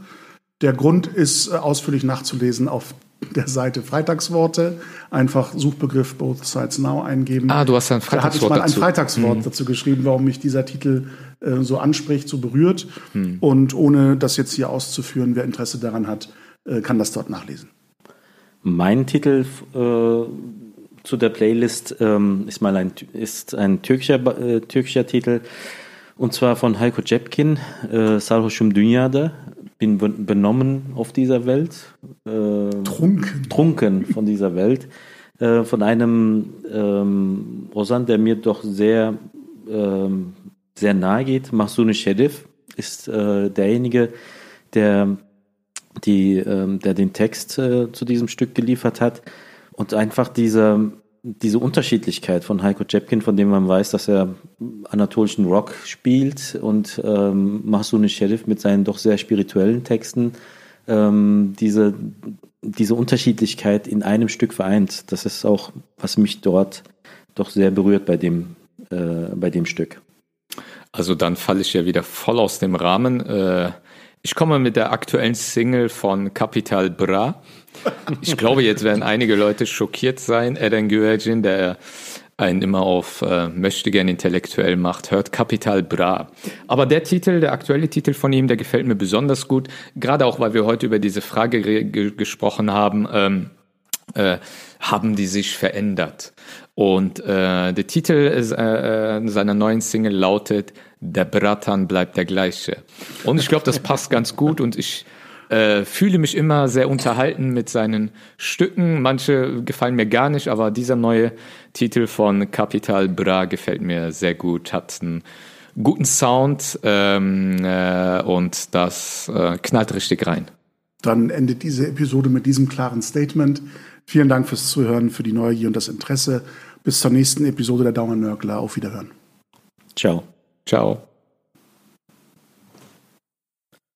Der Grund ist äh, ausführlich nachzulesen auf der Seite Freitagsworte. Einfach Suchbegriff Both Sides Now eingeben. Ah, du hast ein Da hatte ich Freitagswort mal ein dazu. Mhm. Freitagswort dazu geschrieben, warum mich dieser Titel äh, so anspricht, so berührt. Hm. Und ohne das jetzt hier auszuführen, wer Interesse daran hat, kann das dort nachlesen. Mein Titel äh, zu der Playlist ähm, ist mal ein, ist ein türkischer, äh, türkischer Titel und zwar von Heiko Cepkin, äh, Sarhoşum Dünyada. Bin ben- benommen auf dieser Welt. Äh, Trunken. trunken von dieser Welt, äh, von einem ähm, Ozan, der mir doch sehr, ähm, sehr nahe geht. Mahsuni Sheriff ist äh, derjenige, der, die, ähm, der den Text äh, zu diesem Stück geliefert hat. Und einfach diese, diese Unterschiedlichkeit von Heiko Cepkin, von dem man weiß, dass er anatolischen Rock spielt und ähm, Mahsuni Sheriff mit seinen doch sehr spirituellen Texten, ähm, diese, diese Unterschiedlichkeit in einem Stück vereint. Das ist auch, was mich dort doch sehr berührt bei dem, äh, bei dem Stück. Also dann falle ich ja wieder voll aus dem Rahmen. Äh, ich komme mit der aktuellen Single von Capital Bra. Ich glaube, jetzt werden einige Leute schockiert sein. Eren Güvercin, der einen immer auf äh, möchte gern intellektuell macht, hört Capital Bra. Aber der Titel, der aktuelle Titel von ihm, der gefällt mir besonders gut. Gerade auch, weil wir heute über diese Frage ge ge gesprochen haben. Ähm, äh, haben die sich verändert. Und äh, der Titel ist, äh, äh, seiner neuen Single lautet Der Bratan bleibt der gleiche. Und ich glaube, das passt ganz gut und ich äh, fühle mich immer sehr unterhalten mit seinen Stücken. Manche gefallen mir gar nicht, aber dieser neue Titel von Capital Bra gefällt mir sehr gut, hat einen guten Sound ähm, äh, und das äh, knallt richtig rein. Dann endet diese Episode mit diesem klaren Statement. Vielen Dank fürs Zuhören, für die Neugier und das Interesse. Bis zur nächsten Episode der Dauernörgler. Auf Wiederhören. Ciao. Ciao.